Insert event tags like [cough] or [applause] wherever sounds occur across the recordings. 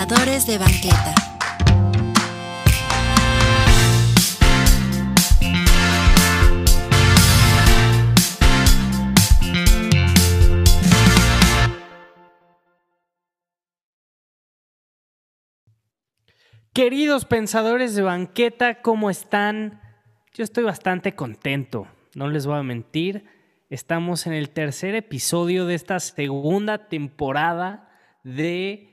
Pensadores de banqueta. Queridos pensadores de banqueta, ¿cómo están? Yo estoy bastante contento, no les voy a mentir. Estamos en el tercer episodio de esta segunda temporada de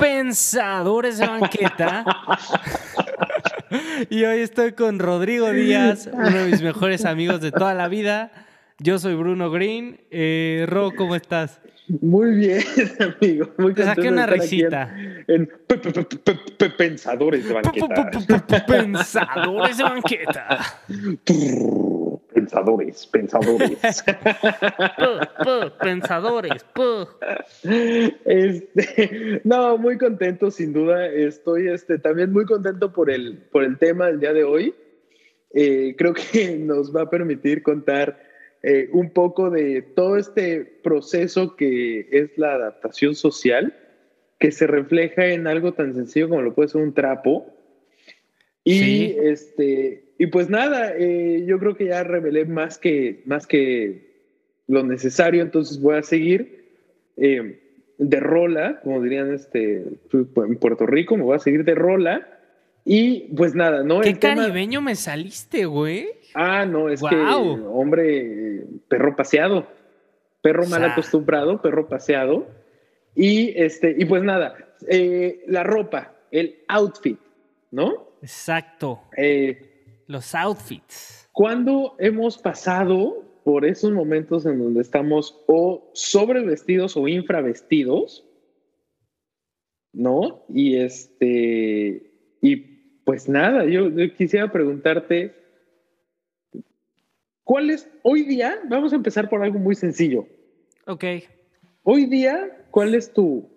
Pensadores de Banqueta. y hoy estoy con Rodrigo Díaz, uno de mis mejores amigos de toda la vida. Yo soy Bruno Green. Eh, Ro, ¿cómo estás? Muy bien, amigo. Muy Te saqué una risita. En, Pensadores de Banqueta. Pensadores de Banqueta. Pensadores, pensadores. [laughs] pensadores. Este, no, muy contento, sin duda. Estoy este, también muy contento por el, por el tema del día de hoy. Eh, creo que [laughs] nos va a permitir contar eh, un poco de todo este proceso que es la adaptación social, que se refleja en algo tan sencillo como lo puede ser un trapo. Y, este, y pues nada, eh, yo creo que ya revelé más que, más que lo necesario, entonces voy a seguir eh, de rola, como dirían este, en Puerto Rico, me voy a seguir de rola. Y pues nada, ¿no? Qué caribeño me saliste, güey. Ah, no, es que, hombre, perro paseado, perro mal acostumbrado, perro paseado. Y, este, y pues nada, eh, la ropa, el outfit, ¿no? Exacto. Eh, Los outfits. ¿Cuándo hemos pasado por esos momentos en donde estamos o sobrevestidos o infravestidos? ¿No? Y este, y pues nada, yo quisiera preguntarte, ¿Cuál es hoy día? Vamos a empezar por algo muy sencillo. Ok. Hoy día, ¿cuál es tu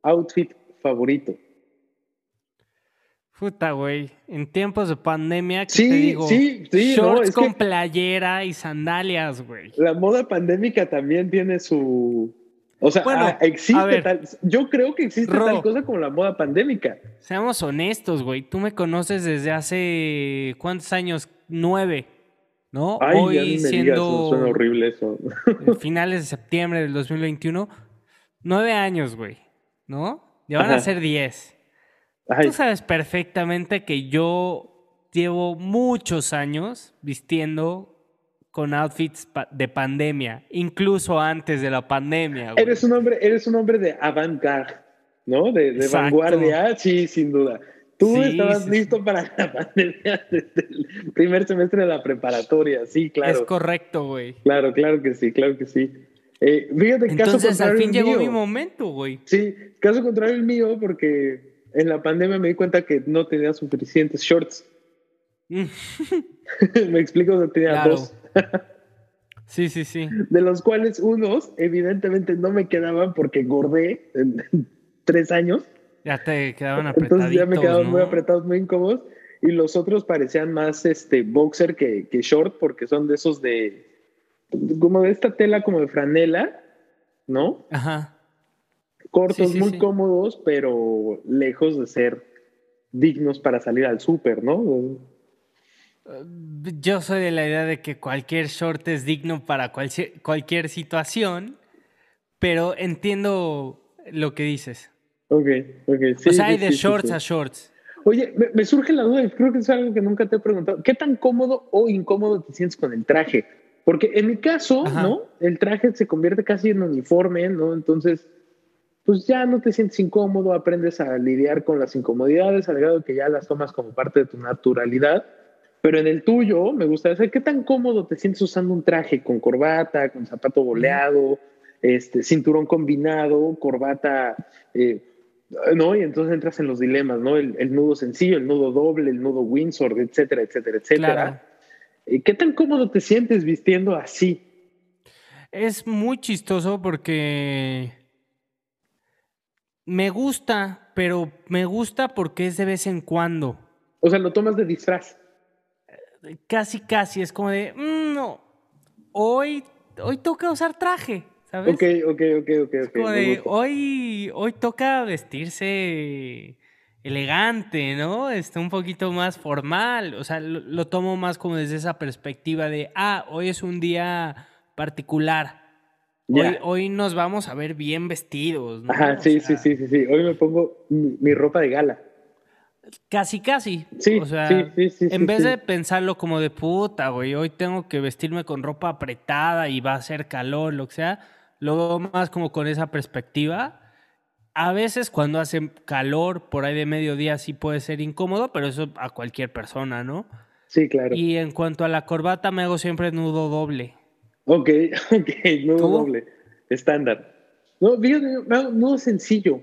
outfit favorito? Puta, güey. En tiempos de pandemia, ¿qué sí, te digo? Sí, sí, Shorts con playera y sandalias, güey. La moda pandémica también tiene su. O sea, bueno, ah, existe tal. Yo creo que existe tal cosa como la moda pandémica. Seamos honestos, güey. Tú me conoces desde hace. ¿Cuántos años? Nueve. ¿no? Hoy siendo suena horrible eso. [laughs] finales de septiembre del 2021, nueve años, güey, ¿no? Ya van a ser diez. Tú sabes perfectamente que yo llevo muchos años vistiendo con outfits de pandemia, incluso antes de la pandemia. Eres un hombre, eres un hombre de avant-garde, ¿no? De, de vanguardia, sí, sin duda. Tú estabas listo para la [laughs] pandemia desde el primer semestre de la preparatoria, sí, claro. Es correcto, güey. Claro, claro que sí, claro que sí. Eh, fíjate, Entonces, caso al fin llegó mi momento, güey. Sí, caso contrario el mío, porque en la pandemia me di cuenta que no tenía suficientes shorts. [laughs] me explico, que tenía dos. sí, sí, sí. De los cuales unos, evidentemente, no me quedaban porque engordé en [laughs] tres años. Ya te quedaban apretados. Entonces ya me quedaban muy apretados, muy incómodos. Y los otros parecían más este boxer que, que short, porque son de esos de. como de esta tela como de franela, ¿no? Ajá. Cortos, muy cómodos, pero lejos de ser dignos para salir al súper, ¿no? Yo soy de la idea de que cualquier short es digno para cualquier, cualquier situación, pero entiendo lo que dices. Ok, ok. Sí, o sea, hay de shorts a shorts. Oye, me, surge la duda y creo que es algo que nunca te he preguntado. ¿Qué tan cómodo o incómodo te sientes con el traje? Porque en mi caso, ¿no? El traje se convierte casi en uniforme, ¿no? Entonces, pues ya no te sientes incómodo, aprendes a lidiar con las incomodidades, al grado que ya las tomas como parte de tu naturalidad. Pero en el tuyo, me gustaría saber qué tan cómodo te sientes usando un traje con corbata, con zapato boleado, este, cinturón combinado, corbata eh, ¿no? Y entonces entras en los dilemas, ¿no? El, nudo sencillo, el nudo doble, el nudo Windsor, etcétera, etcétera, etcétera. Eh, ¿Qué tan cómodo te sientes vistiendo así? Es muy chistoso porque me gusta, pero me gusta porque es de vez en cuando. O sea, lo tomas de disfraz. Casi, casi, es como de, mm, no, hoy, hoy toca usar traje, ¿sabes? Ok, ok, ok, ok. como de, hoy, hoy toca vestirse elegante, ¿no? Está un poquito más formal. O sea, lo, tomo más como desde esa perspectiva de, ah, hoy es un día particular. Hoy, hoy, nos vamos a ver bien vestidos. ¿no? Ajá, sí, sí, sí, sí, sí. Hoy me pongo mi, ropa de gala. Casi, casi. Sí, o sea, sí, sí, en vez de pensarlo como de puta, güey, hoy tengo que vestirme con ropa apretada y va a hacer calor, lo que sea, lo veo más como con esa perspectiva a veces cuando hace calor, por ahí de mediodía sí puede ser incómodo, pero eso a cualquier persona, ¿no? Sí, claro. Y en cuanto a la corbata, me hago siempre nudo doble. Ok, [laughs] ok, nudo doble. Estándar. No, fíjate, nudo sencillo.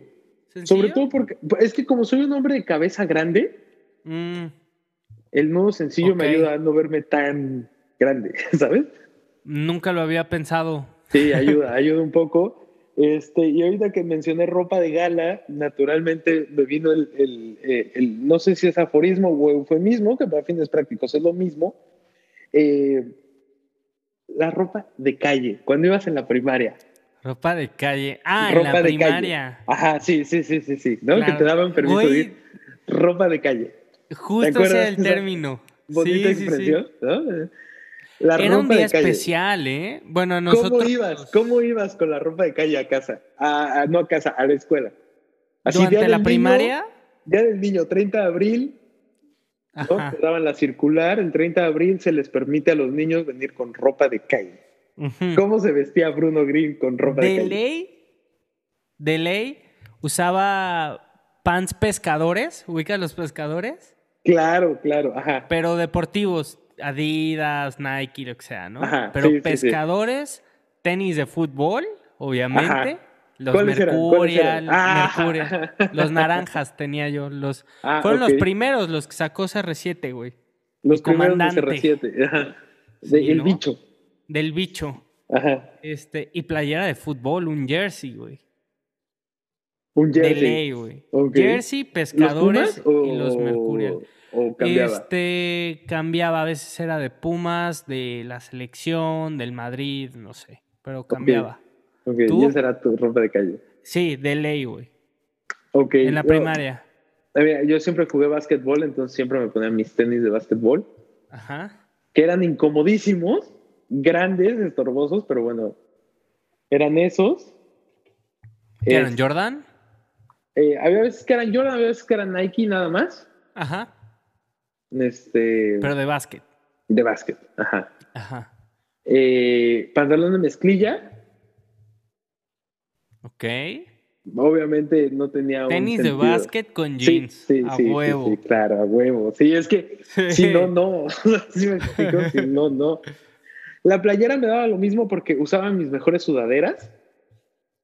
¿Sencillo? Sobre todo porque es que como soy un hombre de cabeza grande, mm. el nudo sencillo me ayuda a no verme tan grande, [laughs] ¿sabes? Nunca lo había pensado. Sí, ayuda, [laughs] ayuda un poco. Este, y ahorita que mencioné ropa de gala, naturalmente me vino el, eh, el, no sé si es aforismo o eufemismo, que para fines prácticos es lo mismo, eh, la ropa de calle, cuando ibas en la primaria. Ropa de calle. Ah, en la primaria. Ajá, sí, sí, sí, sí, sí. ¿no? Que te daban permiso de ir. Ropa de calle. Justo ese es el término. Bonita expresión, ¿no? Era un día especial, ¿eh? Bueno, nosotros... ¿Cómo ibas? ¿Cómo ibas con la ropa de calle a casa? A, no a casa, a la escuela. Así, ¿Durante la primaria? día del niño, 30 de abril, ¿no? daban la circular, el 30 de abril se les permite a los niños venir con ropa de calle. ¿Cómo se vestía Bruno Green con ropa de, de calle? Ley, de ley, usaba pants pescadores, ¿ubicas los pescadores? Claro, claro, ajá. Pero deportivos, Adidas, Nike, lo que sea, ¿no? Pero pescadores, tenis de fútbol, obviamente. Los Mercurial, ah. [laughs] los naranjas tenía yo. Los, ah, fueron los primeros los que sacó CR7, güey. Los comandante. CR7, [laughs] el bicho. Del bicho. Ajá. Este, y playera de fútbol, un jersey, güey. Un jersey. De ley, güey. Jersey, pescadores y los Mercurial. ¿O cambiaba? Este cambiaba, a veces era de Pumas, de la selección, del Madrid, no sé, pero cambiaba. Ok, ¿y esa era tu ropa de calle? Sí, de ley, güey. Ok. En la primaria. yo siempre jugué básquetbol, entonces siempre me ponía mis tenis de básquetbol. Ajá. Que eran incomodísimos, grandes, estorbosos, pero bueno, eran esos. eran Jordan? Eh, había veces que eran Jordan, había veces que eran Nike nada más. Ajá. Este, Pero de básquet. De básquet, ajá. Ajá. Eh, pantalón de mezclilla. Ok. Obviamente no tenía Tenis de básquet con jeans. Sí, a huevo. Sí, claro, a huevo. Sí, es que [laughs] si no, no. [laughs] si me explico, si no, no. La playera me daba lo mismo porque usaba mis mejores sudaderas,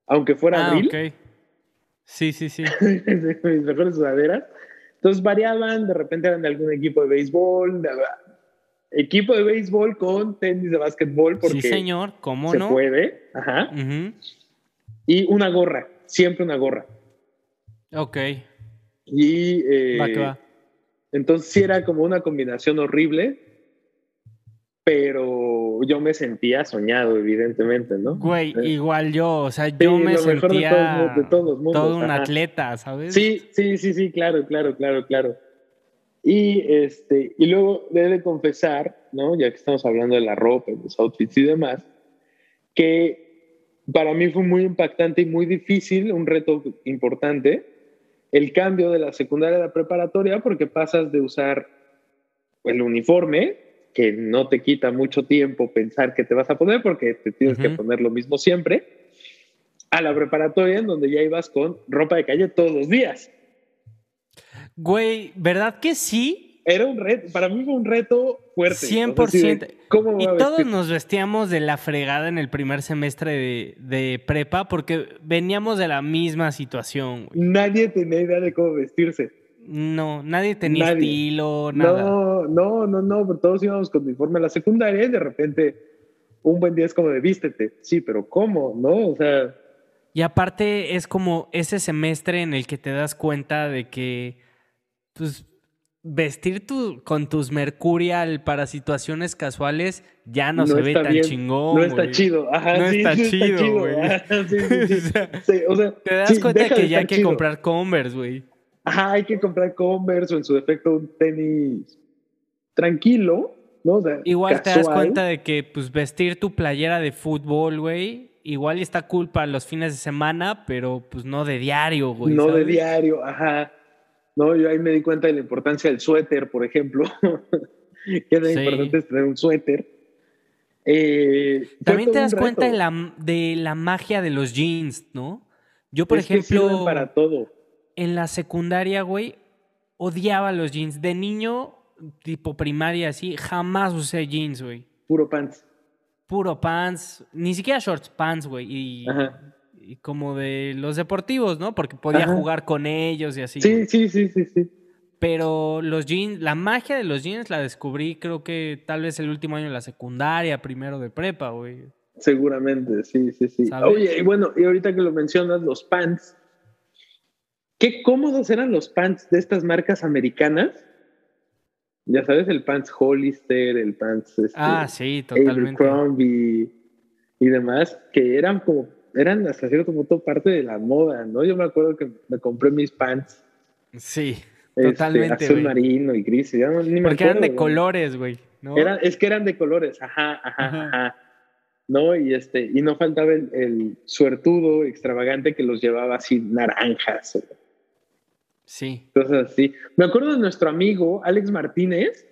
aunque fuera ah, abril. Ok. Sí, sí, sí. [laughs] mis mejores sudaderas. Entonces variaban, de repente eran de algún equipo de béisbol, equipo de béisbol con tenis de básquetbol. Porque sí, señor, ¿cómo se no? puede. Ajá. Y una gorra, siempre una gorra. Ok. Y eh, entonces sí era como una combinación horrible, pero yo me sentía soñado, evidentemente, ¿no? Güey, eh, igual yo, o sea, yo me sentía de todos, mundos, todo un atleta, ¿sabes? Sí, sí, sí, sí, claro, claro, claro, claro. Y, este, y luego debe de confesar, ¿no? Ya que estamos hablando de la ropa, los outfits y demás, que para mí fue muy impactante y muy difícil, un reto importante, el cambio de la secundaria a la preparatoria, porque pasas de usar el uniforme, que no te quita mucho tiempo pensar que te vas a poner porque te tienes que poner lo mismo siempre, a la preparatoria en donde ya ibas con ropa de calle todos los días. Güey, ¿verdad que sí? Era un reto, para mí fue un reto fuerte. 100%. y todos nos vestíamos de la fregada en el primer semestre de, de, prepa porque veníamos de la misma situación. Nadie tenía idea de cómo vestirse. No, nadie tenía estilo, nada. No, no, no, no, todos íbamos con uniforme a la secundaria y de repente un buen día es como de vístete. Sí, pero ¿cómo? ¿No? O sea. Y aparte es como ese semestre en el que te das cuenta de que, pues, vestir tu, con tus Mercurial para situaciones casuales ya no, se ve tan chingón. No está chido. Ajá, no está, chido, güey. [laughs] o sea, te das cuenta que ya hay que comprar Converse, güey. Ajá, hay que comprar Converse o en su defecto un tenis tranquilo, ¿no? igual te das cuenta de que pues vestir tu playera de fútbol, güey, igual está cool para los fines de semana, pero pues no de diario, güey. No de diario, ajá. No, yo ahí me di cuenta de la importancia del suéter, por ejemplo. [laughs] que es importante tener un suéter. Eh, También te das cuenta de la, de la, magia de los jeans, ¿no? Yo, por ejemplo. para todo. En la secundaria, güey, odiaba los jeans. De niño, tipo primaria, así, jamás usé jeans, güey. Puro pants. Puro pants. Ni siquiera shorts, pants, güey. Y Ajá y como de los deportivos, ¿no? Porque podía jugar con ellos y así. Sí, sí, sí, sí, sí. Pero los jeans, la magia de los jeans la descubrí creo que tal vez el último año de la secundaria, primero de prepa, güey. Seguramente, sí, sí, sí. Oye, y bueno, y ahorita que lo mencionas, los pants. Qué cómodos eran los pants de estas marcas americanas. Ya sabes, el pants Hollister, el pants este, ah, sí, totalmente. Crombie y demás, que eran como eran hasta cierto punto parte de la moda, ¿no? Yo me acuerdo que me compré mis pants. Sí, este, totalmente. Azul marino y gris. Ya no, ni Porque eran de colores, güey. ¿no? es que eran de colores, ajá, ajá, ajá. ¿No? Y, este, y no faltaba el, suertudo extravagante que los llevaba así naranjas. Sí. Cosas así. Me acuerdo de nuestro amigo Alex Martínez,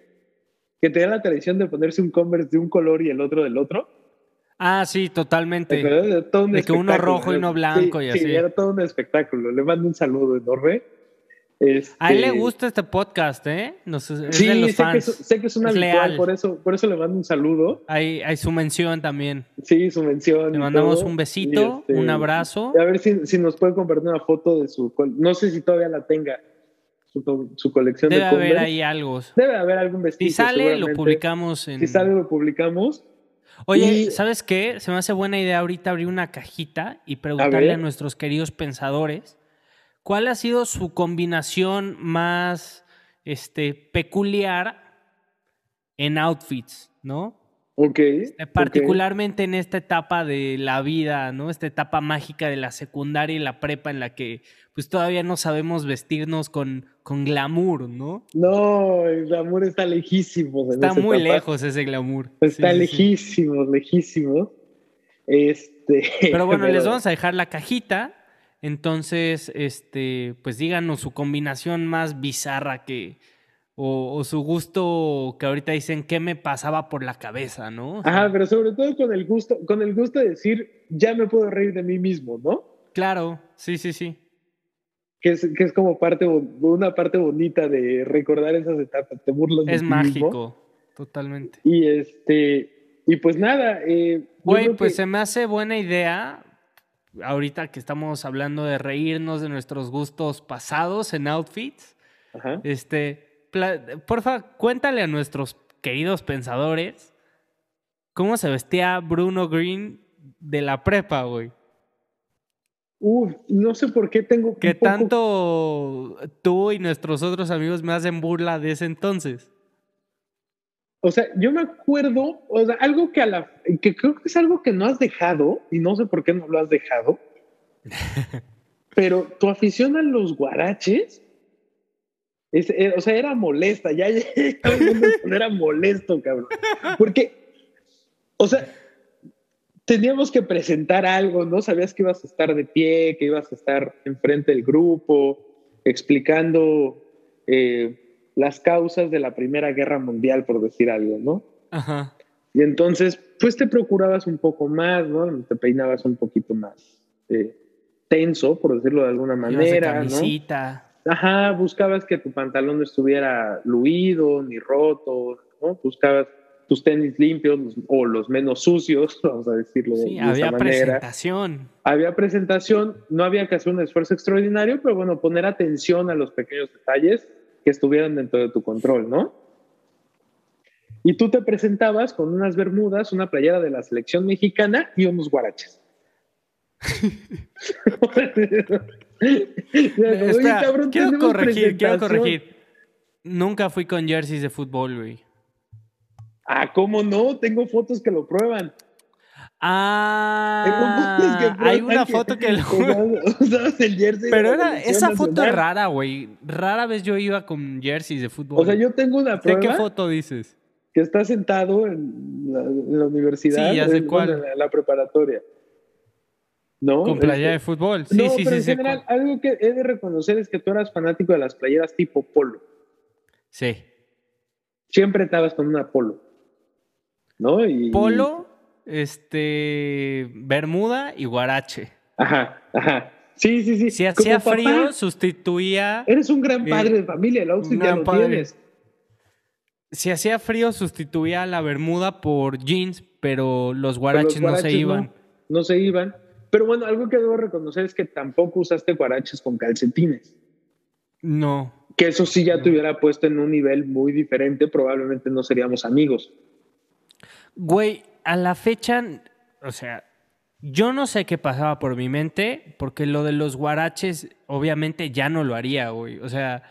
que tenía la tradición de ponerse un Converse de un color y el otro del otro. Ah, sí, totalmente. de que uno rojo y uno blanco y así. Sí, era todo un espectáculo. Le mando un saludo enorme. A él le este, gusta este podcast, ¿eh? sí, sé, Que es, sé que es una habitual, por eso, por eso le mando un saludo. Hay, hay su mención también. Sí, su mención. Le mandamos un besito, este, un abrazo. A ver si, si, nos puede compartir una foto de su. No sé si todavía la tenga. Su, su colección Debe de haber ahí algo. Debe haber algún vestido. Si sale, lo publicamos en. Si sale, lo publicamos. Oye, ¿sabes qué? Se me hace buena idea ahorita abrir una cajita y preguntarle a, nuestros queridos pensadores cuál ha sido su combinación más este, peculiar en outfits, ¿no? Ok. Este, particularmente en esta etapa de la vida, ¿no? Esta etapa mágica de la secundaria y la prepa en la que pues todavía no sabemos vestirnos con, con glamour, ¿no? No, el glamour está lejísimo. Está muy lejos ese glamour. Está lejísimo, lejísimo. Este, [laughs] pero bueno, les vamos a dejar la cajita. Entonces, este, pues díganos su combinación más bizarra que, o, su gusto que ahorita dicen qué me pasaba por la cabeza, ¿no? Ajá, pero sobre todo con el gusto, con el gusto de decir, ya me puedo reír de mí mismo, ¿no? Claro, sí, sí, sí. Que es, que es como parte, una parte bonita de recordar esas etapas, te burlas Es mágico, totalmente. Y este, y pues nada. Eh, Güey, pues se me hace buena idea, ahorita que estamos hablando de reírnos de nuestros gustos pasados en outfits. Ajá. Este, porfa, cuéntale a nuestros queridos pensadores cómo se vestía Bruno Green de la prepa, güey. Uf, no sé por qué tengo. Que tanto tú y nuestros otros amigos me hacen burla de ese entonces. O sea, yo me acuerdo, o sea, algo que a la. que creo que es algo que no has dejado, y no sé por qué no lo has dejado. pero tu afición a los guaraches eh, o sea, era molesta, ya, era molesto, cabrón. Porque, o sea, teníamos que presentar algo, ¿no? Sabías que ibas a estar de pie, que ibas a estar enfrente del grupo, explicando eh, las causas de la Primera Guerra Mundial, por decir algo, ¿no? Ajá. Y entonces, pues te procurabas un poco más, ¿no? Te peinabas un poquito más eh, tenso, por decirlo de alguna manera. ¿no? Ajá, buscabas que tu pantalón no estuviera luido ni roto, ¿no? Buscabas tus tenis limpios o los menos sucios, [laughs] vamos a decirlo sí, de había presentación. Había presentación, no había que hacer un esfuerzo extraordinario, pero bueno, poner atención a los pequeños detalles que estuvieran dentro de tu control, ¿no? Y tú te presentabas con unas bermudas, una playera de la selección mexicana y unos guaraches. [laughs] quiero corregir, quiero corregir. Nunca fui con jerseys de fútbol, güey. Ah, ¿cómo no? Tengo fotos que lo prueban. Ah, hay una foto que lo... [laughs] usabas [laughs] el jersey. Pero era, esa foto es rara, güey. Rara vez yo iba con jerseys de fútbol. O sea, yo tengo una prueba. ¿De qué foto dices? Que está sentado en la, universidad. Sí, ya sé cuál. En la, preparatoria. ¿No? Con playa de fútbol. Sí, no, sí, pero sí. En general, algo que he de reconocer es que tú eras fanático de las playeras tipo polo. Sí. Siempre estabas con una polo. ¿No? Y, polo, este. Bermuda y guarache. Ajá, ajá. Sí, sí, sí. Si hacía frío, sustituía. Eres un gran padre de familia, el outfit ya lo tienes. Si hacía frío, sustituía la bermuda por jeans, pero los guaraches, no se iban. No, se iban. Pero bueno, algo que debo reconocer es que tampoco usaste guaraches con calcetines. No. Que eso sí ya te hubiera puesto en un nivel muy diferente, probablemente no seríamos amigos. Güey, a la fecha, o sea, yo no sé qué pasaba por mi mente, porque lo de los guaraches, obviamente ya no lo haría, güey. O sea,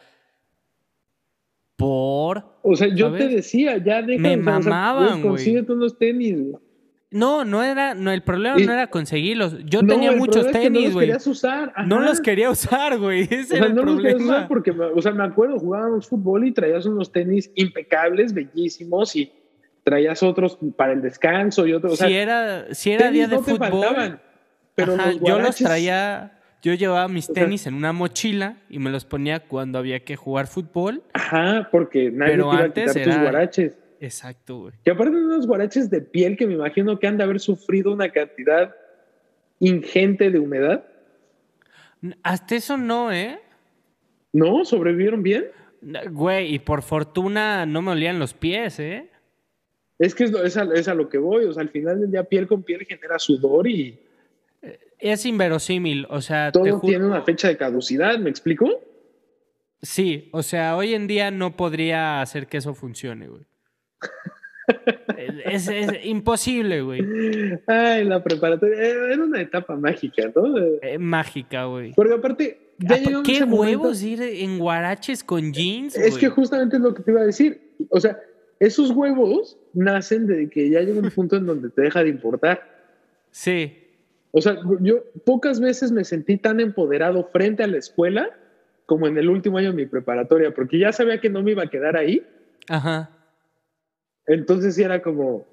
por. O sea, yo te decía, ya deja Me mamaban, güey. consíguete unos tenis, No, no era, no, el problema no era conseguirlos. Yo tenía muchos tenis, güey. No los querías usar. No los quería usar, güey. [laughs] Ese o sea, era el no problema. los querías usar porque, o sea, me acuerdo, jugábamos fútbol y traías unos tenis impecables, bellísimos y traías otros para el descanso y otros. O sea, si era, si era día de no fútbol. Faltaban, pero ajá, los yo los traía. Yo llevaba mis tenis en una mochila y me los ponía cuando había que jugar fútbol. Ajá, porque nadie pero te iba antes a quitar tus guaraches. Exacto, güey. Que aparte de unos guaraches de piel que me imagino que han de haber sufrido una cantidad ingente de humedad. Hasta eso no, ¿eh? ¿No? ¿Sobrevivieron bien? Güey, y por fortuna no me olían los pies, ¿eh? Es que es, es, a, es a lo que voy, o sea, al final del día piel con piel genera sudor y... Es inverosímil, o sea... Todo te tiene una fecha de caducidad, ¿me explico? Sí, o sea, hoy en día no podría hacer que eso funcione, güey. es, es, imposible, güey. Ay, la preparatoria era una etapa mágica, ¿no? Eh, mágica, güey. Porque aparte, ya ¿A ¿Qué huevos momento... ir en guaraches con jeans? Es güey? que justamente es lo que te iba a decir. O sea, esos huevos nacen de que ya llega un punto en donde te deja de importar. Sí. O sea, yo pocas veces me sentí tan empoderado frente a la escuela como en el último año de mi preparatoria, porque ya sabía que no me iba a quedar ahí. Ajá. Entonces sí era como,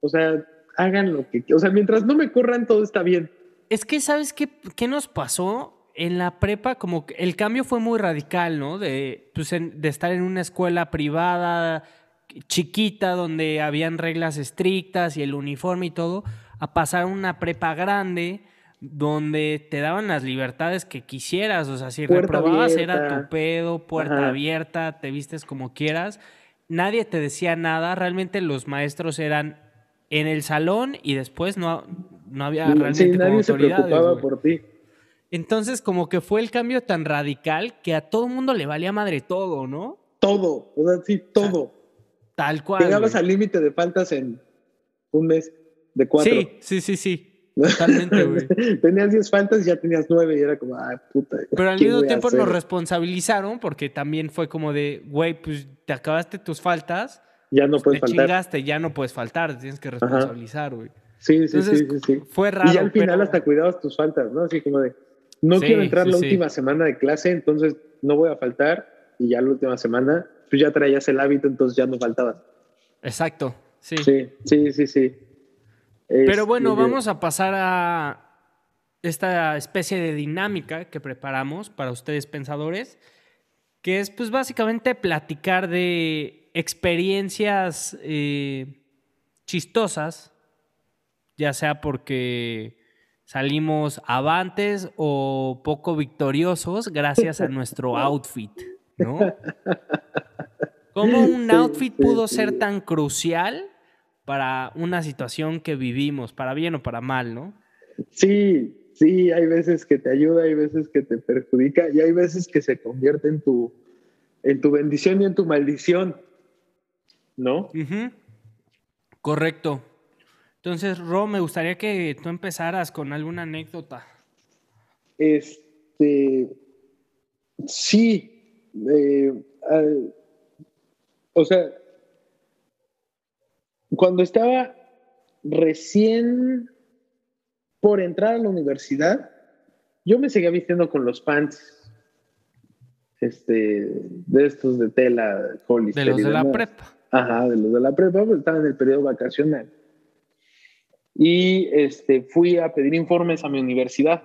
o sea, hagan lo que O sea, mientras no me corran, todo está bien. Es que, ¿sabes qué, qué nos pasó? En la prepa, como que el cambio fue muy radical, ¿no? De, pues en, de estar en una escuela privada, chiquita, donde habían reglas estrictas y el uniforme y todo, a pasar una prepa grande, donde te daban las libertades que quisieras. O sea, si puerta reprobabas abierta. era tu pedo, puerta Ajá. abierta, te vistes como quieras. Nadie te decía nada. Realmente los maestros eran en el salón y después no, no había realmente sí, como nadie se autoridades, preocupaba güey. por ti. Entonces, como que fue el cambio tan radical que a todo el mundo le valía madre todo, ¿no? Todo, o sea, sí, todo. Tal cual. Llegabas güey. al límite de faltas en un mes de cuatro. Sí, sí, sí, sí. [laughs] Totalmente, güey. tenías 10 faltas y ya tenías 9 y era como, ah, puta. Pero al ¿qué mismo tiempo nos responsabilizaron porque también fue como de, güey, pues te acabaste tus faltas, Ya no puedes te faltar. chingaste, ya no puedes faltar, te tienes que responsabilizar, güey. Sí, sí, Entonces, sí, sí, sí. Fue raro. y al final pero- hasta cuidabas tus faltas, ¿no? Así como de, no Sí, quiero entrar sí, la última semana de clase, entonces no voy a faltar. Y ya la última semana, tú ya traías el hábito, entonces ya no faltabas. Exacto, sí. Sí, sí, sí, sí. Pero bueno, Este, vamos a pasar a esta especie de dinámica que preparamos para ustedes pensadores, que es pues básicamente platicar de experiencias eh, chistosas, ya sea porque salimos avantes o poco victoriosos gracias a nuestro outfit, ¿no? [laughs] ¿Cómo un outfit pudo ser tan crucial para una situación que vivimos, para bien o para mal, ¿no? Sí, sí, hay veces que te ayuda, hay veces que te perjudica y hay veces que se convierte en tu, en tu bendición y en tu maldición, ¿no? Correcto. Entonces, Ro, me gustaría que tú empezaras con alguna anécdota. Este, sí, eh, al- o sea, cuando estaba recién por entrar a la universidad, yo me seguía vistiendo con los pants este, de estos de tela, De los de la prepa. Ajá, de los de la prepa, pues estaba en el periodo vacacional. Y este, fui a pedir informes a mi universidad,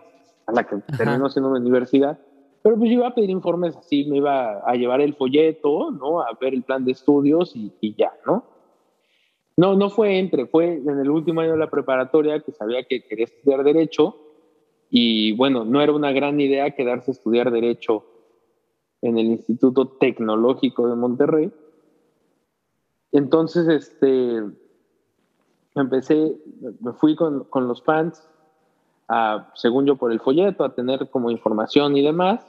a la que terminó siendo mi universidad. Pero pues yo iba a pedir informes así, me iba a llevar el folleto, ¿no? A ver el plan de estudios y, y ya, ¿no? No, no fue entre, fue en el último año de la preparatoria que sabía que quería estudiar Derecho y bueno, no era una gran idea quedarse a estudiar Derecho en el Instituto Tecnológico de Monterrey. Entonces, este, empecé, me fui con, con los fans, a, según yo por el folleto, a tener como información y demás,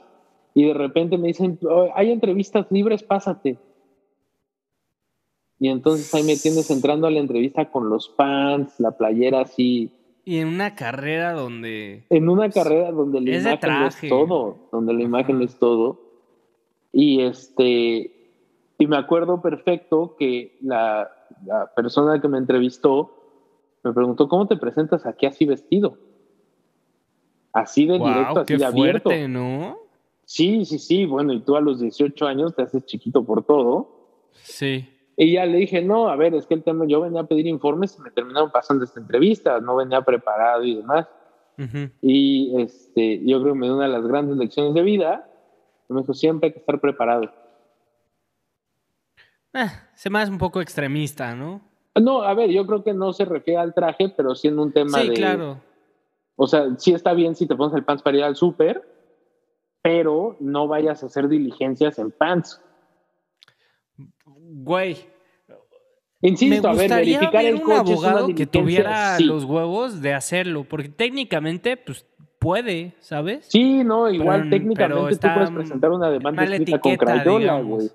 y de repente me dicen, oh, hay entrevistas libres, pásate. Y entonces ahí me tienes entrando a la entrevista con los fans, la playera así. Y en una carrera donde... En una carrera donde la imagen es todo, donde la imagen es todo. Y este, y me acuerdo perfecto que la, la persona que me entrevistó me preguntó, ¿cómo te presentas aquí así vestido? Así de directo, así de abierto. Fuerte, ¿no? Sí, sí, sí. Bueno, y tú a los 18 años te haces chiquito por todo. Sí. Y ya le dije, no, a ver, es que el tema, yo venía a pedir informes y me terminaron pasando esta entrevista, no venía preparado y demás. Y este, yo creo que me dio una de las grandes lecciones de vida me dijo, siempre hay que estar preparado. Eh, se me hace un poco extremista, ¿no? No, a ver, yo creo que no se refiere al traje, pero siendo un tema de... Sí, claro. O sea, sí está bien si te pones el pants para ir al súper, pero no vayas a hacer diligencias en pants. Güey. Insisto, a ver, verificar el coche un abogado que tuviera los huevos de hacerlo, porque técnicamente, pues puede, ¿sabes? Sí, no, igual técnicamente tú puedes presentar una demanda escrita con Crayola, güey.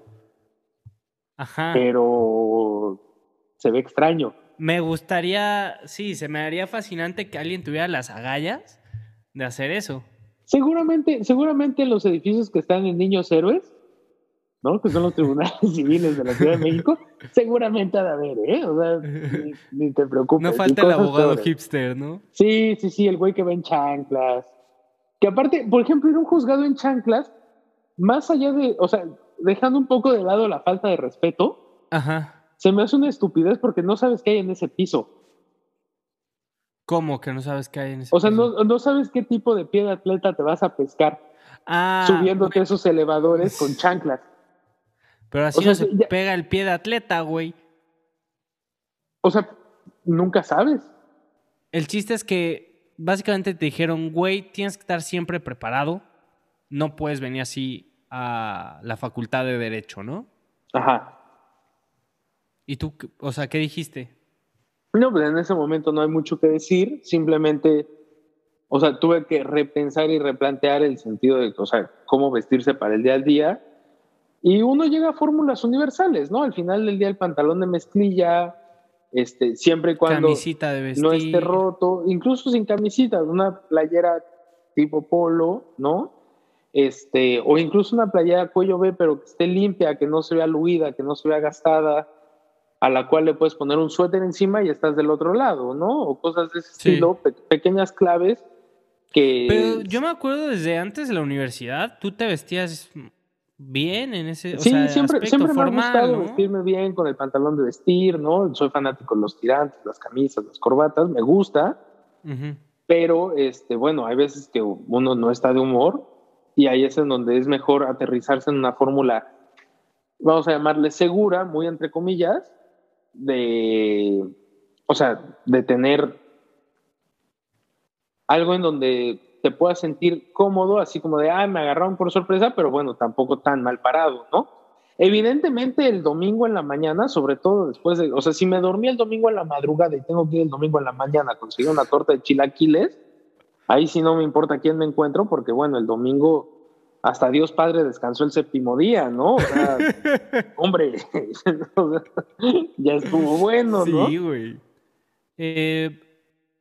Ajá. Pero se ve extraño. Me gustaría, sí, se me haría fascinante que alguien tuviera las agallas de hacer eso. Seguramente, seguramente los edificios que están en Niños Héroes, ¿no? Que son los tribunales [laughs] civiles de la Ciudad de México, seguramente ha de haber, ¿eh? O sea, ni, te preocupes. No falta el abogado hipster, ¿no? Sí, sí, sí, el güey que ve en chanclas. Que aparte, por ejemplo, ir a un juzgado en chanclas, más allá de, o sea, dejando un poco de lado la falta de respeto, Ajá. se me hace una estupidez porque no sabes qué hay en ese piso. ¿Cómo que no sabes qué hay en ese? O sea, no, no, sabes qué tipo de pie de atleta te vas a pescar ah, subiéndote esos elevadores con [laughs] chanclas. Pero así no se pega el pie de atleta, güey. O sea, nunca sabes. El chiste es que básicamente te dijeron, güey, tienes que estar siempre preparado. No puedes venir así a la facultad de Derecho, ¿no? Ajá. ¿Y tú, o sea, qué dijiste? No, pues en ese momento no hay mucho que decir. Simplemente, o sea, tuve que repensar y replantear el sentido de, o sea, cómo vestirse para el día al día y uno llega a fórmulas universales, ¿no? Al final del día el pantalón de mezclilla, este, siempre y cuando no esté roto, incluso sin camisita, una playera tipo polo, ¿no? Este, o incluso una playera cuello B, pero que esté limpia, que no se vea luida, que no se vea gastada, a la cual le puedes poner un suéter encima y estás del otro lado, ¿no? O cosas de ese estilo, pequeñas claves que... Pero yo me acuerdo desde antes de la universidad, tú te vestías bien en ese Sí, siempre, siempre me ha gustado vestirme bien con el pantalón de vestir, ¿no? Soy fanático de los tirantes, las camisas, las corbatas, me gusta. Pero, este, bueno, hay veces que uno no está de humor y ahí es en donde es mejor aterrizarse en una fórmula, vamos a llamarle segura, muy entre comillas, de, o sea, de tener algo en donde te puedas sentir cómodo, así como de, ah, me agarraron por sorpresa, pero bueno, tampoco tan mal parado, ¿no? Evidentemente el domingo en la mañana, sobre todo después de, o sea, si me dormí el domingo en la madrugada y tengo que ir el domingo en la mañana a conseguir una torta de chilaquiles, ahí sí no me importa quién me encuentro, porque bueno, el domingo hasta Dios Padre descansó el séptimo día, ¿no? O sea, [laughs] hombre, [laughs] ya estuvo bueno, ¿no? Sí, güey. Eh,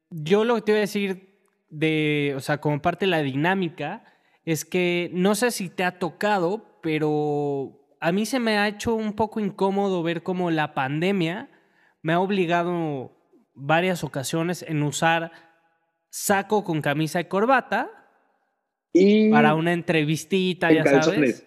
yo lo que te voy a decir de, o sea, como parte de la dinámica, es que no sé si te ha tocado, pero a mí se me ha hecho un poco incómodo ver cómo la pandemia me ha obligado varias ocasiones en usar saco con camisa y corbata y para una entrevistita, ya sabes.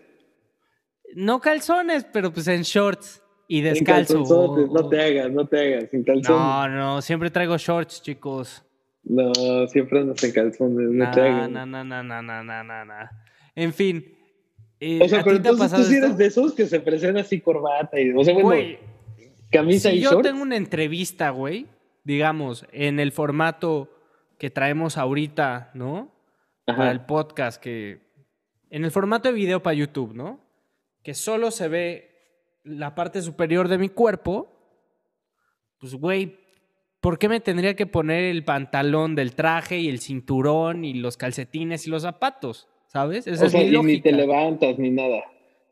No calzones, pero pues en shorts y descalzo. no te hagas, no te hagas, sin calzones. No, no, siempre traigo shorts, chicos. No, siempre andas en calzones, no te hagas. No, no, no, no, no, no, no, no. En fin. Eh, o sea, pero entonces tú sí eres de esos que se presentan así corbata y, o sea, bueno, camisa y shorts. yo tengo una entrevista, güey, digamos, en el formato que traemos ahorita, ¿no? Para el podcast, que en el formato de video para YouTube, ¿no? Que solo se ve la parte superior de mi cuerpo, pues, güey, ¿por qué me tendría que poner el pantalón del traje y el cinturón y los calcetines y los zapatos? ¿Sabes? Esa o sea, y ni te levantas ni nada.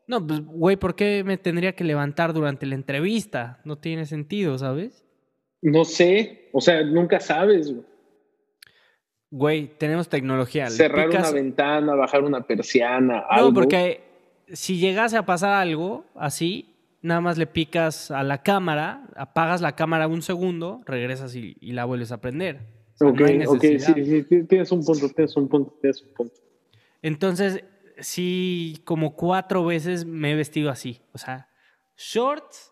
No, pues, güey, ¿por qué me tendría que levantar durante la entrevista? No tiene sentido, ¿sabes? No sé, o sea, nunca sabes, güey. Güey, tenemos tecnología. Cerrar una ventana, bajar una persiana, algo. No, porque si llegase a pasar algo así, nada más le picas a la cámara, apagas la cámara un segundo, regresas y, la vuelves a prender. ok, ok, sí, sí, tienes un punto, tienes un punto, tienes un punto. Entonces, sí, como cuatro veces me he vestido así. O sea, shorts,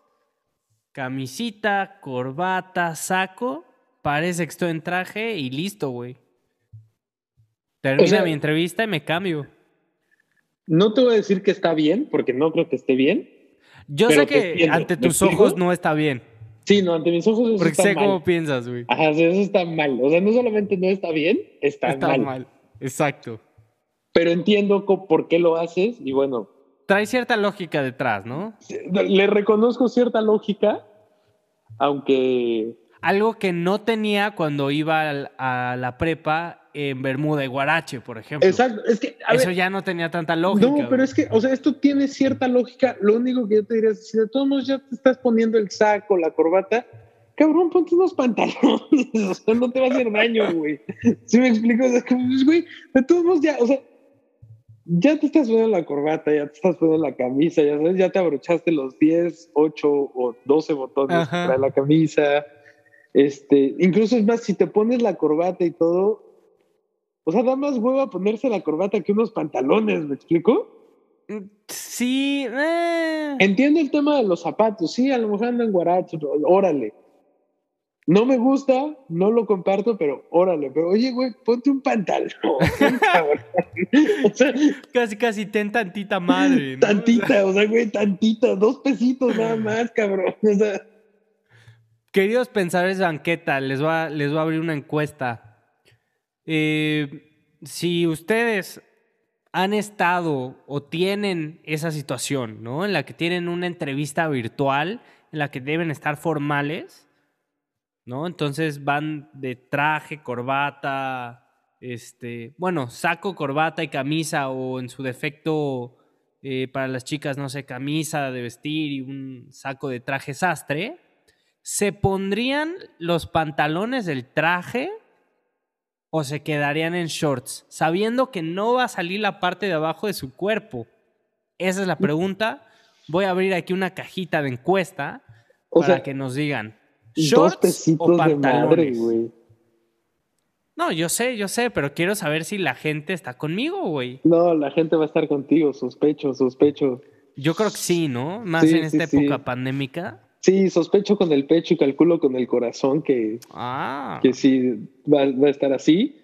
camisita, corbata, saco, parece que estoy en traje y listo, güey. Termina mi entrevista y me cambio. No te voy a decir que está bien, porque no creo que esté bien. Yo sé que ante tus ojos no está bien. Sí, no, ante mis ojos eso Porque está sé cómo piensas, güey. Ajá, eso está mal. O sea, no solamente no está bien, está, está mal. Exacto. Pero entiendo por qué lo haces y bueno. Trae cierta lógica detrás, ¿no? Le reconozco cierta lógica, aunque... Algo que no tenía cuando iba a la prepa en Bermuda y Guarache, por ejemplo. Exacto, es que eso ya no tenía tanta lógica. No, pero es que, o sea, esto tiene cierta lógica. Lo único que yo te diría es si de todos modos ya te estás poniendo el saco, la corbata, cabrón, ponte unos pantalones, [laughs] o sea, no te va a hacer daño, güey. ¿Sí me explico? O sea, como, pues, güey, de todos modos ya, o sea, ya te estás poniendo la corbata, ya te estás poniendo la camisa, ya sabes, ya te abrochaste los 10, 8 o 12 botones para la camisa. Este, incluso es más, si te pones la corbata y todo, o sea, da más hueva ponerse la corbata que unos pantalones, ¿me explico? Sí. Eh. Entiendo el tema de los zapatos. Sí, a lo mejor andan guarachos, órale. No me gusta, no lo comparto, pero órale. Pero oye, güey, ponte un pantalón. [laughs] o sea, casi, casi ten tantita madre. Tantita, o sea, güey, tantita. Dos pesitos nada [laughs] más, cabrón. O sea. Queridos pensadores de banqueta, les va, les voy a abrir una encuesta. Eh, si ustedes han estado o tienen esa situación, ¿no? En la que tienen una entrevista virtual, en la que deben estar formales, ¿no? Entonces van de traje, corbata, este, bueno, saco, corbata y camisa, o en su defecto, eh, para las chicas, no sé, camisa de vestir y un saco de traje sastre, se pondrían los pantalones del traje o se quedarían en shorts, sabiendo que no va a salir la parte de abajo de su cuerpo? Esa es la pregunta. Voy a abrir aquí una cajita de encuesta para que nos digan. ¿Shorts o pantalones? No, yo sé, yo sé, pero quiero saber si la gente está conmigo, güey. No, la gente va a estar contigo, sospecho, sospecho. Yo creo que sí, ¿no? Más en esta época pandémica. Sí, sospecho con el pecho y calculo con el corazón que, ah. que sí va, a estar así.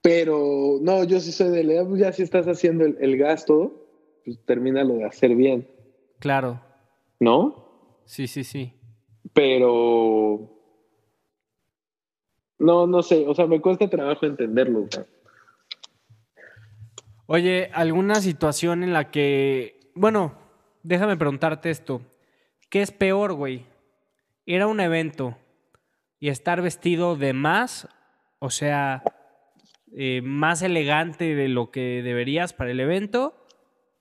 Pero no, yo sí soy de la ya si estás haciendo el, gasto, pues termínalo de hacer bien. Claro. ¿No? Sí, sí, sí. Pero. No, no sé, o sea, me cuesta trabajo entenderlo. Oye, ¿alguna situación en la que. Bueno, déjame preguntarte esto. ¿Qué es peor, güey? Ir a un evento y estar vestido de más, o sea, eh, más elegante de lo que deberías para el evento,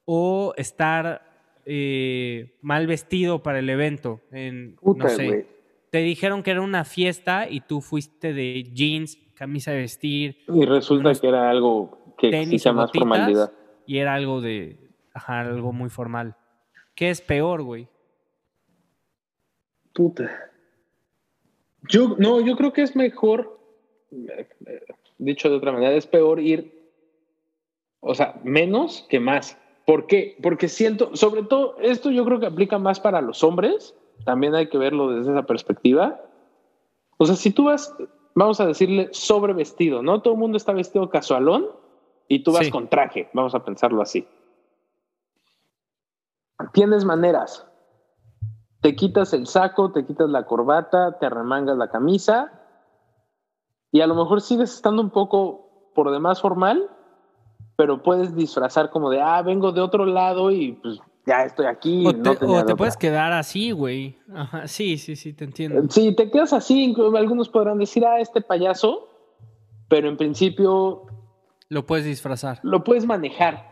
o estar eh, mal vestido para el evento. En, no sé, te dijeron que era una fiesta y tú fuiste de jeans, camisa de vestir. Y resulta que era algo que exige más formalidad. Y era algo de, ajá, algo muy formal. ¿Qué es peor, güey? Puta. Yo, no, yo creo que es mejor, dicho de otra manera, es peor ir, o sea, menos que más. ¿Por qué? Porque siento, sobre todo, esto yo creo que aplica más para los hombres, también hay que verlo desde esa perspectiva. O sea, si tú vas, vamos a decirle, sobre vestido, ¿no? Todo el mundo está vestido casualón y tú vas con traje, vamos a pensarlo así. Tienes maneras. Te quitas el saco, te quitas la corbata, te arremangas la camisa y a lo mejor sigues estando un poco por demás formal, pero puedes disfrazar como de, ah, vengo de otro lado y pues ya estoy aquí. O te, puedes quedar así, güey. Ajá, sí, sí, sí, te entiendo. Sí, te quedas así, algunos podrán decir, ah, este payaso, pero en principio... Lo puedes disfrazar. Lo puedes manejar.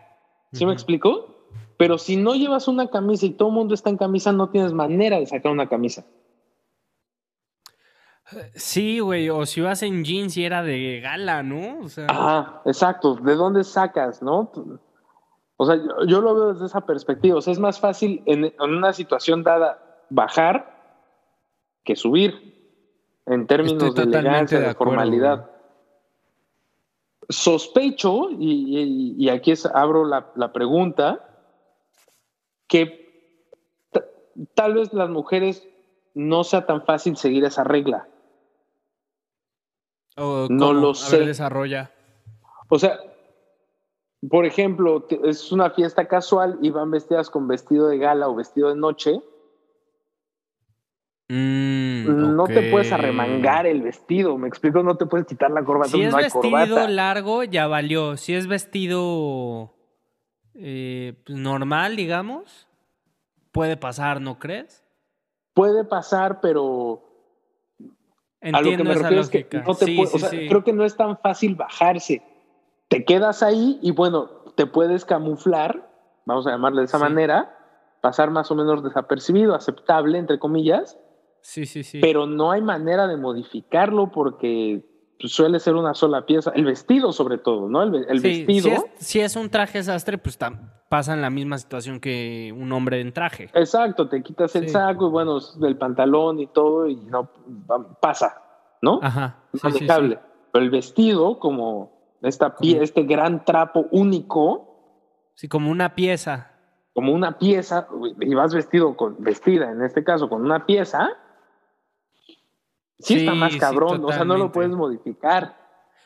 ¿Sí me explico? Pero si no llevas una camisa y todo el mundo está en camisa, no tienes manera de sacar una camisa. Sí, güey, o si vas en jeans y era de gala, ¿no? O sea... Ajá, exacto. ¿De dónde sacas, no? O sea, yo, lo veo desde esa perspectiva. O sea, es más fácil en, una situación dada bajar que subir en términos de elegancia, de, formalidad. Sospecho, y, aquí abro la pregunta, que tal vez las mujeres no sea tan fácil seguir esa regla. no lo sé. desarrolla. O sea, por ejemplo, es una fiesta casual y van vestidas con vestido de gala o vestido de noche. Mm, no te puedes arremangar el vestido, me explico, no te puedes quitar la corbata. Si es vestido largo, ya valió. Si es vestido eh, pues, normal, digamos, puede pasar, ¿no crees? Puede pasar, pero a lo que me refiero es que no te o sea, creo que no es tan fácil bajarse. Te quedas ahí y bueno, te puedes camuflar, vamos a llamarle de esa manera, pasar más o menos desapercibido, aceptable, entre comillas. Sí, sí, sí. Pero no hay manera de modificarlo porque suele ser una sola pieza, el vestido sobre todo, ¿no? El, vestido. Si es, un traje sastre, pues pasa en la misma situación que un hombre en traje. Exacto, te quitas el saco y bueno, el pantalón y todo y no pasa, ¿no? Ajá. Manejable. Pero el vestido, como esta pie, este gran trapo único. Sí, como una pieza. Como una pieza, y vas vestido con, vestida en este caso, con una pieza, sí, está más cabrón, o sea, no lo puedes modificar.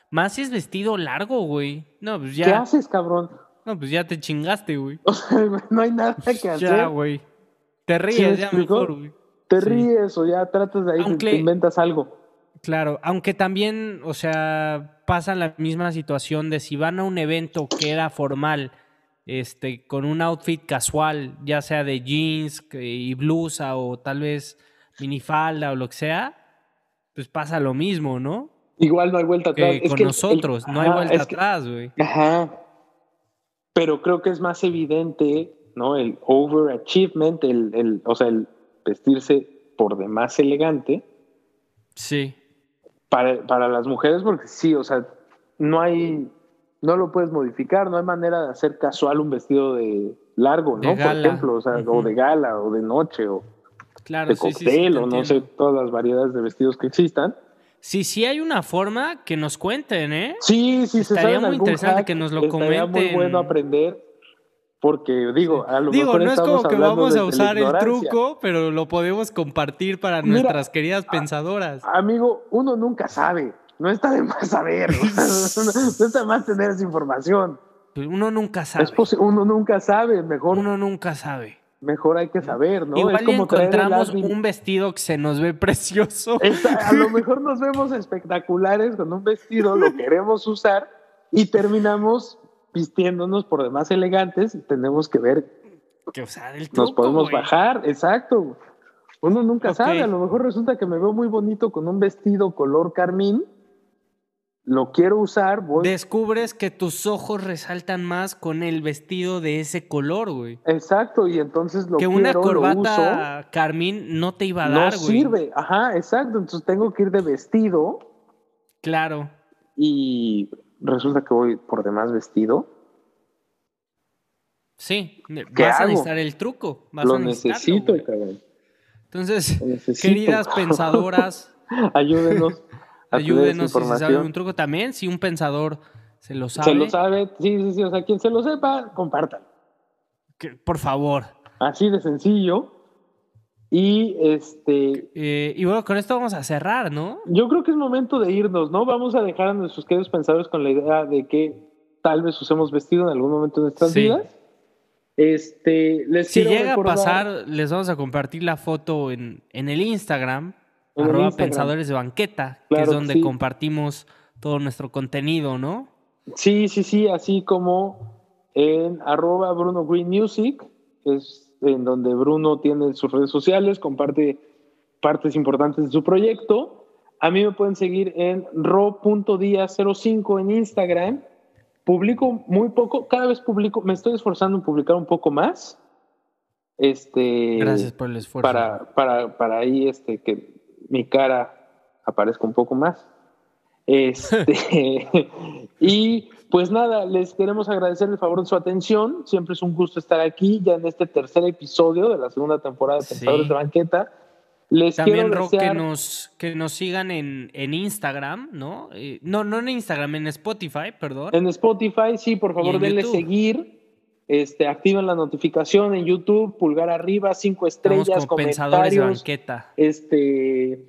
Más si es vestido largo, güey. No, pues ya. ¿Qué haces, cabrón? No, pues ya te chingaste, güey. [laughs] O sea, no hay nada que hacer. Ya, güey. Te ríes, ya mejor, güey. Te ríes o ya tratas de ahí, te inventas algo. Claro, aunque también, o sea, pasa la misma situación de si van a un evento que era formal, este, con un outfit casual, ya sea de jeans y blusa o tal vez minifalda o lo que sea, pues pasa lo mismo, ¿no? Igual no hay vuelta atrás. con nosotros, no hay vuelta atrás, güey. Ajá. Pero creo que es más evidente, ¿no? El overachievement, el, el, o sea, el vestirse por demás elegante. Sí. Para, para las mujeres, porque sí, o sea, no hay, no lo puedes modificar, no hay manera de hacer casual un vestido de largo, ¿no? Por ejemplo, o sea, o de gala, o de noche, o claro, de cóctel o no sé, todas las variedades de vestidos que existan. Sí, sí hay una forma que nos cuenten, ¿eh? Sí, sí, Estaría muy interesante que nos lo comenten. Estaría muy bueno aprender porque digo, a lo digo, no es como que vamos a usar el truco, pero lo podemos compartir para nuestras queridas pensadoras. amigo, uno nunca sabe. No está de más saber. [laughs] [laughs] no está de más tener esa información. Pues uno nunca sabe. uno nunca sabe, mejor. Uno nunca sabe mejor hay que saber, ¿no? Igual es como encontramos un vestido que se nos ve precioso. [laughs] a lo [laughs] mejor nos vemos espectaculares con un vestido, lo queremos usar y terminamos vistiéndonos por demás elegantes y tenemos que ver que usar el Nos podemos bajar, exacto. Uno nunca sabe, a lo mejor resulta que me veo muy bonito con un vestido color carmín lo quiero usar, voy. Descubres que tus ojos resaltan más con el vestido de ese color, güey. Exacto, y entonces lo que quiero, una corbata carmín no te iba a dar, güey. No sirve, ajá, exacto. Entonces tengo que ir de vestido. Claro. Y resulta que voy por demás vestido. Sí, vas a necesitar el truco. Lo necesito, cabrón. Entonces, queridas [laughs] pensadoras, ayúdenos. Ayúdenos si se sabe un truco también. Si un pensador se lo sabe. Se lo sabe, sí, sí, sí. O sea, quien se lo sepa, compartan. por favor. Así de sencillo. Y este. Eh, y bueno, con esto vamos a cerrar, ¿no? Yo creo que es momento de irnos, ¿no? Vamos a dejar a nuestros queridos pensadores con la idea de que tal vez usemos vestido en algún momento de nuestras vidas este, les si llega a pasar, les vamos a compartir la foto en, en el Instagram, arroba pensadores de banqueta, que es donde compartimos todo nuestro contenido, ¿no? Sí, sí, sí, así como en arroba Bruno Green Music, es en donde Bruno tiene sus redes sociales, comparte partes importantes de su proyecto. A mí me pueden seguir en ro.dia05 en Instagram Publico muy poco, cada vez publico, me estoy esforzando en publicar un poco más. Este, Gracias por el esfuerzo. Para, para, para ahí este, que mi cara aparezca un poco más. Este, [laughs] y pues nada, les queremos agradecer el favor de su atención. Siempre es un gusto estar aquí, ya en este tercer episodio de la segunda temporada de Pensadores de Banqueta. También, Rock, que nos, que nos sigan en, en Instagram, ¿no? Eh, no, no en Instagram, en Spotify, perdón. En Spotify, sí, por favor, denle seguir. Este, activen la notificación en YouTube, pulgar arriba, cinco estrellas, comentarios. De banqueta. Este,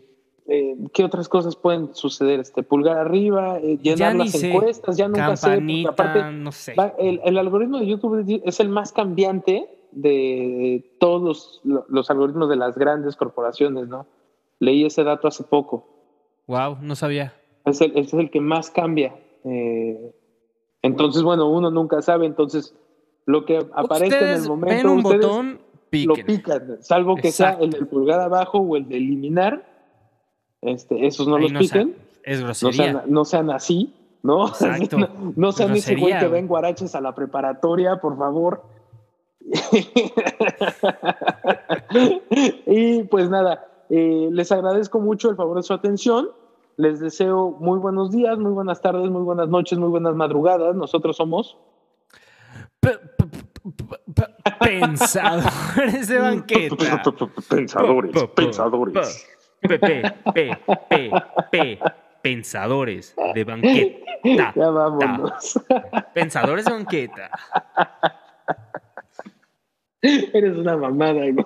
eh, ¿qué otras cosas pueden suceder? Este, pulgar arriba, eh, llenar las encuestas, ya nunca sé. Aparte, no sé. el, el algoritmo de YouTube es el más cambiante de todos los, algoritmos de las grandes corporaciones, ¿no? Leí ese dato hace poco. Wow, no sabía. Es el, es el que más cambia. Eh, entonces, bueno, uno nunca sabe. Entonces, lo que aparece en el momento. Ven un botón, lo pican, salvo que sea el del pulgar abajo o el de eliminar. Este, esos no los piquen. es grosería. No sean, así, [laughs] ¿no? no, sean ese güey que ven guaraches a la preparatoria, por favor. [laughs] y pues nada, eh, les agradezco mucho el favor de su atención. Les deseo muy buenos días, muy buenas tardes, muy buenas noches, muy buenas madrugadas. Nosotros somos. Pensadores de banqueta. Pensadores, pensadores. Pensadores de banqueta. Ya vámonos. Pensadores de banqueta. Eres una mamada, güey.